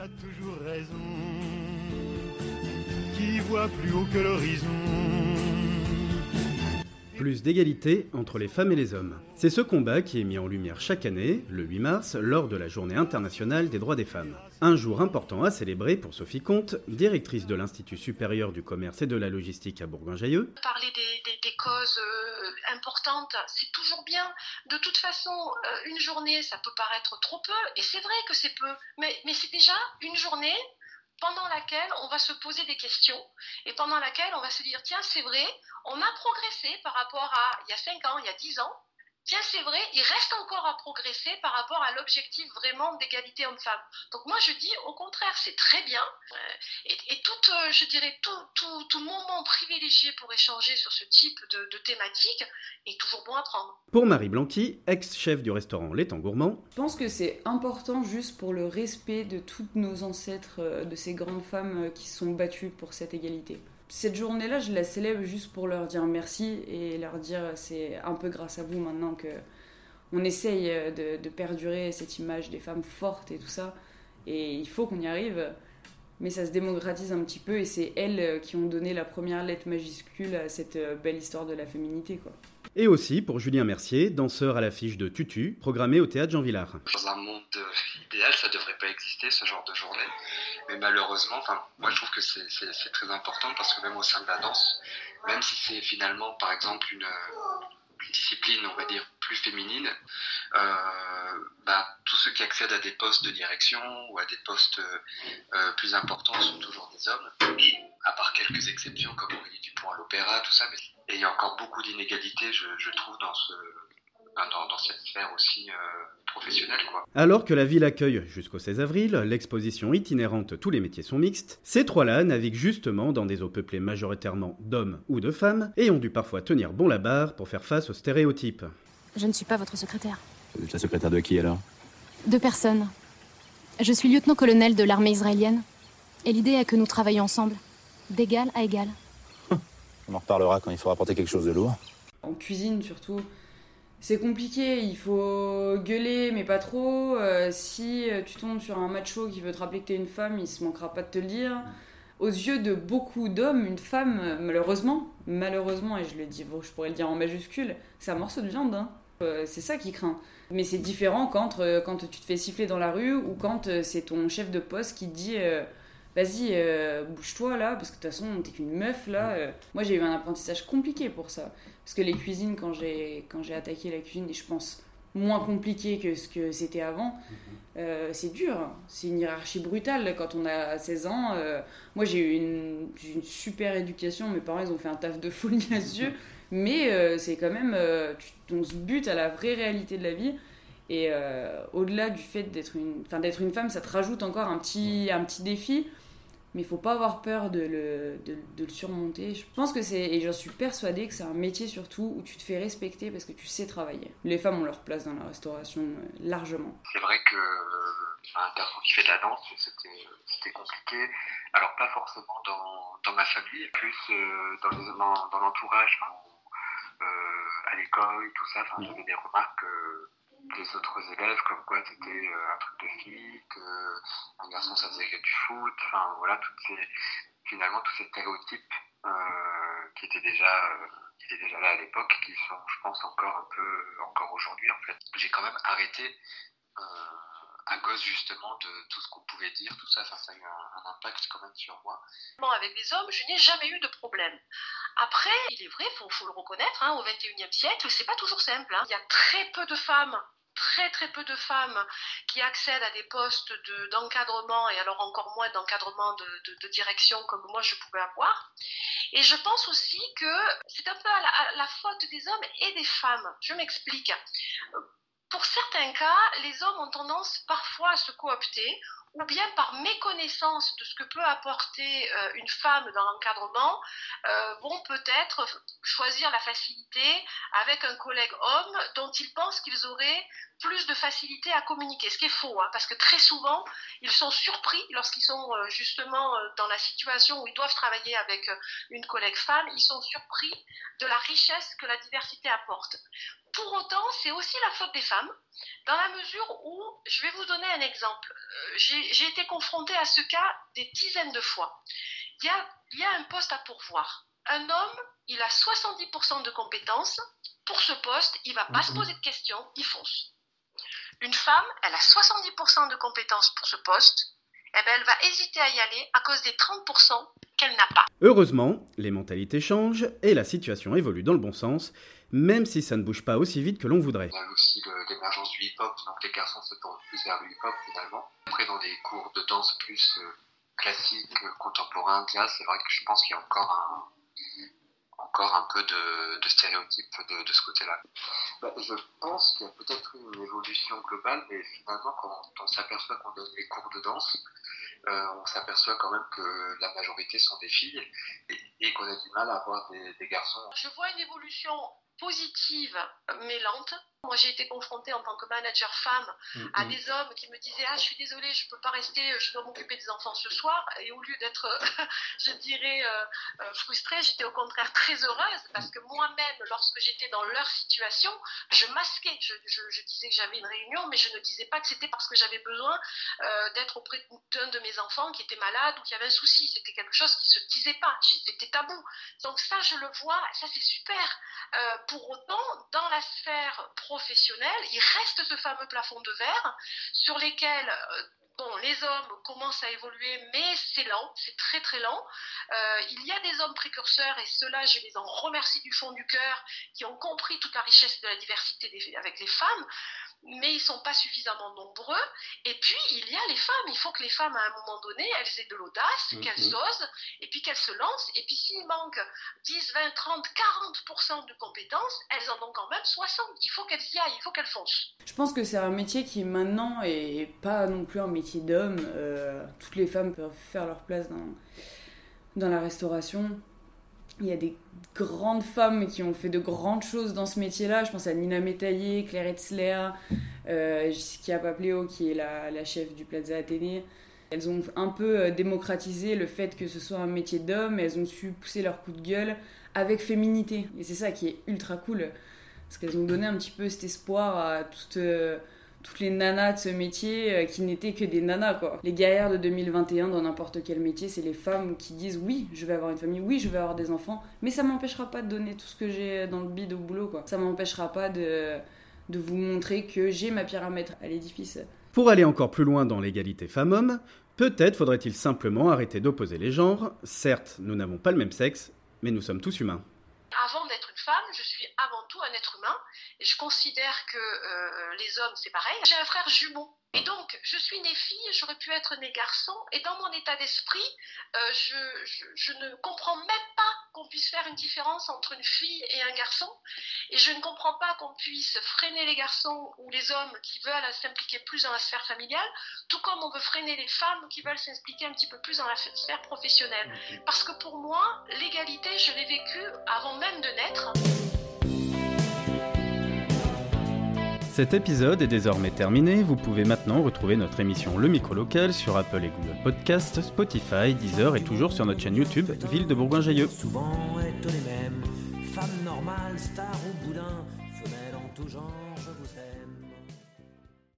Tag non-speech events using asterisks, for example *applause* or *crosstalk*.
T'as toujours raison, qui voit plus haut que l'horizon plus d'égalité entre les femmes et les hommes. C'est ce combat qui est mis en lumière chaque année, le 8 mars, lors de la Journée internationale des droits des femmes. Un jour important à célébrer pour Sophie Comte, directrice de l'Institut supérieur du commerce et de la logistique à Bourgoin-Jallieu. Parler des, causes euh, importantes, c'est toujours bien. De toute façon, euh, une journée, ça peut paraître trop peu, et c'est vrai que c'est peu, mais c'est déjà une journée pendant laquelle on va se poser des questions et pendant laquelle on va se dire tiens c'est vrai on a progressé par rapport à il y a 5 ans, il y a 10 ans. Tiens, c'est vrai, il reste encore à progresser par rapport à l'objectif vraiment d'égalité homme-femme. Donc moi, je dis, au contraire, c'est très bien. Euh, et, tout, euh, je dirais, tout, tout, moment privilégié pour échanger sur ce type de, de thématique est toujours bon à prendre. Pour Marie Blanqui, ex-chef du restaurant L'étang gourmand. Je pense que c'est important juste pour le respect de toutes nos ancêtres, euh, de ces grandes femmes qui sont battues pour cette égalité cette journée-là, je la célèbre juste pour leur dire merci et leur dire c'est un peu grâce à vous maintenant que on essaye de, perdurer cette image des femmes fortes et tout ça. Et il faut qu'on y arrive. Mais ça se démocratise un petit peu et c'est elles qui ont donné la première lettre majuscule à cette belle histoire de la féminité. Quoi. Et aussi pour Julien Mercier, danseur à l'affiche de Tutu, programmé au théâtre Jean Villard. Dans un monde idéal, ça devrait pas exister ce genre de journée. Mais malheureusement, moi je trouve que c'est très important parce que même au sein de la danse, même si c'est finalement par exemple une, discipline, on va dire, plus féminine, euh, bah, tous ceux qui accèdent à des postes de direction ou à des postes euh, plus importants sont toujours des hommes. À part quelques exceptions comme Aurélie Dupont à l'opéra, tout ça, mais il y a encore beaucoup d'inégalités, je, je, trouve, dans ce, dans, cette sphère aussi euh, professionnelle. Quoi. Alors que la ville accueille jusqu'au 16 avril l'exposition itinérante Tous les métiers sont mixtes, ces trois-là naviguent justement dans des eaux peuplées majoritairement d'hommes ou de femmes et ont dû parfois tenir bon la barre pour faire face aux stéréotypes. Je ne suis pas votre secrétaire. Vous êtes la secrétaire de qui alors? De personne. Je suis lieutenant-colonel de l'armée israélienne. Et l'idée est que nous travaillions ensemble, d'égal à égal. *laughs* On en reparlera quand il faudra porter quelque chose de lourd. En cuisine surtout, c'est compliqué, il faut gueuler, mais pas trop. Euh, si euh, tu tombes sur un macho qui veut te rappeler que t'es une femme, il se manquera pas de te le dire. Aux yeux de beaucoup d'hommes, une femme, malheureusement, malheureusement, et je le dis, je pourrais le dire en majuscule, c'est un morceau de viande. Hein. Euh, c'est ça qui craint. Mais c'est différent quand, quand tu te fais siffler dans la rue ou quand c'est ton chef de poste qui te dit vas-y, euh, bouge-toi là, parce que de toute façon, t'es qu'une meuf là. Euh. Moi, j'ai eu un apprentissage compliqué pour ça. Parce que les cuisines, quand j'ai, quand j'ai attaqué la cuisine, et je pense moins compliqué que ce que c'était avant, mhm. euh, c'est dur. C'est une hiérarchie brutale quand on a 16 ans. moi, j'ai eu une, une, super éducation. Mes parents, ils ont fait un taf de folie là-dessus. Mais c'est quand même, on se bute à la vraie réalité de la vie. Et au-delà du fait d'être une, d'être une femme, ça te rajoute encore un petit, un petit défi mais il faut pas avoir peur de le, de, de, le surmonter. Je pense que c'est, et j'en suis persuadée que c'est un métier surtout où tu te fais respecter parce que tu sais travailler. Les femmes ont leur place dans la restauration euh, largement. C'est vrai que euh, un garçon qui fait de la danse, c'était, c'était compliqué. Alors pas forcément dans, dans ma famille, plus euh, dans, les, dans, dans l'entourage, euh, à l'école, tout ça. Enfin, j'avais des remarques des autres élèves, comme quoi c'était euh, un truc de fille, qu'un garçon ça faisait que du foot, enfin voilà, toutes ces, finalement tous ces stéréotypes euh, qui étaient déjà euh, qui étaient déjà là à l'époque, qui sont, je pense, encore un peu encore aujourd'hui en fait. J'ai quand même arrêté à cause justement de tout ce qu'on pouvait dire, tout ça, ça a eu un, impact quand même sur moi. Avec les hommes, je n'ai jamais eu de problème. Après, il est vrai, il faut, le reconnaître, hein, au XXIe siècle, c'est pas toujours simple. Hein. Il y a très peu de femmes très très peu de femmes qui accèdent à des postes d'encadrement et alors encore moins d'encadrement de, direction comme moi je pouvais avoir. Et je pense aussi que c'est un peu à la, faute des hommes et des femmes. Je m'explique. Pour certains cas, les hommes ont tendance parfois à se coopter ou bien par méconnaissance de ce que peut apporter euh, une femme dans l'encadrement, euh, vont peut-être choisir la facilité avec un collègue homme dont ils pensent qu'ils auraient plus de facilité à communiquer, ce qui est faux, hein, parce que très souvent, ils sont surpris lorsqu'ils sont euh, justement dans la situation où ils doivent travailler avec une collègue femme, ils sont surpris de la richesse que la diversité apporte. Pour autant, c'est aussi la faute des femmes, dans la mesure où, je vais vous donner un exemple. Euh, J'ai été confrontée à ce cas des dizaines de fois. Il y a, il y a un poste à pourvoir. Un homme, il a 70% de compétences. Pour ce poste, il va pas se poser de questions, il fonce. Une femme, elle a 70% de compétences pour ce poste. Eh ben, elle va hésiter à y aller à cause des 30% qu'elle n'a pas. Heureusement, les mentalités changent et la situation évolue dans le bon sens, même si ça ne bouge pas aussi vite que l'on voudrait. Il y a aussi l'émergence du hip-hop, donc les garçons se tournent plus vers le hip-hop finalement. Après, dans des cours de danse plus euh, classiques, euh, contemporains, jazz, c'est vrai que je pense qu'il y a encore un, encore un peu de, de stéréotypes de, de ce côté-là. Bah, je pense qu'il y a peut-être eu une évolution globale, mais finalement, quand on s'aperçoit qu'on donne les cours de danse, euh, on s'aperçoit quand même que la majorité sont des filles et, et qu'on a du mal à avoir des, des garçons. Je vois une évolution positive mais lente. Moi, j'ai été confrontée en tant que manager femme à des hommes qui me disaient Ah, je suis désolée, je ne peux pas rester, je dois m'occuper des enfants ce soir. Et au lieu d'être, *laughs* je dirais, euh, euh, frustrée, j'étais au contraire très heureuse parce que moi-même, lorsque j'étais dans leur situation, je masquais. Je, je- je disais que j'avais une réunion, mais je ne disais pas que c'était parce que j'avais besoin euh, d'être auprès d'un de mes enfants qui était malade ou qui avait un souci. C'était quelque chose qui se disait pas. C'était tabou. Donc, ça, je le vois, ça, c'est super. Euh, pour autant, dans la sphère professionnelle, il reste ce fameux plafond de verre sur lesquels euh, bon, les hommes commencent à évoluer, mais c'est lent, c'est très très lent. Euh, il y a des hommes précurseurs, et ceux-là, je les en remercie du fond du cœur, qui ont compris toute la richesse de la diversité avec les femmes, mais ils ne sont pas suffisamment nombreux. Et puis, il y a les femmes. Il faut que les femmes, à un moment donné, elles aient de l'audace, Mhm. qu'elles osent, et puis qu'elles se lancent. Et puis, s'il manque 10, 20, 30, 40% de compétences, elles en ont quand même 60. Il faut qu'elles y aillent, il faut qu'elles foncent. Je pense que c'est un métier qui maintenant est pas non plus un métier d'homme. Euh, toutes les femmes peuvent faire leur place dans, dans la restauration. Il y a des grandes femmes qui ont fait de grandes choses dans ce métier-là. Je pense à Nina Métaillé, Claire Etzler, euh, Jessica Papleo qui est la, la chef du Plaza Athénée. Elles ont un peu euh, démocratisé le fait que ce soit un métier d'homme. Elles ont su pousser leur coup de gueule avec féminité. Et c'est ça qui est ultra cool. Parce qu'elles ont donné un petit peu cet espoir à toutes, euh, toutes les nanas de ce métier euh, qui n'étaient que des nanas, quoi. Les guerrières de 2021 dans n'importe quel métier, c'est les femmes qui disent oui, je vais avoir une famille, oui, je vais avoir des enfants, mais ça m'empêchera pas de donner tout ce que j'ai dans le bide au boulot, quoi. Ça m'empêchera pas de, de vous montrer que j'ai ma pierre à à l'édifice. Pour aller encore plus loin dans l'égalité femmes-hommes, peut-être faudrait-il simplement arrêter d'opposer les genres. Certes, nous n'avons pas le même sexe, mais nous sommes tous humains. Avant d'être une femme, je suis avant tout un être humain et je considère que euh, les hommes, c'est pareil. J'ai un frère jumeau. Et donc, je suis née fille, j'aurais pu être née garçon, et dans mon état d'esprit, euh, je, ne comprends même pas qu'on puisse faire une différence entre une fille et un garçon, et je ne comprends pas qu'on puisse freiner les garçons ou les hommes qui veulent s'impliquer plus dans la sphère familiale, tout comme on veut freiner les femmes qui veulent s'impliquer un petit peu plus dans la sphère professionnelle. Parce que pour moi, l'égalité, je l'ai vécue avant même de naître. Cet épisode est désormais terminé. Vous pouvez maintenant retrouver notre émission Le Micro Local sur Apple et Google Podcasts, Spotify, Deezer et toujours sur notre chaîne YouTube Ville de aime.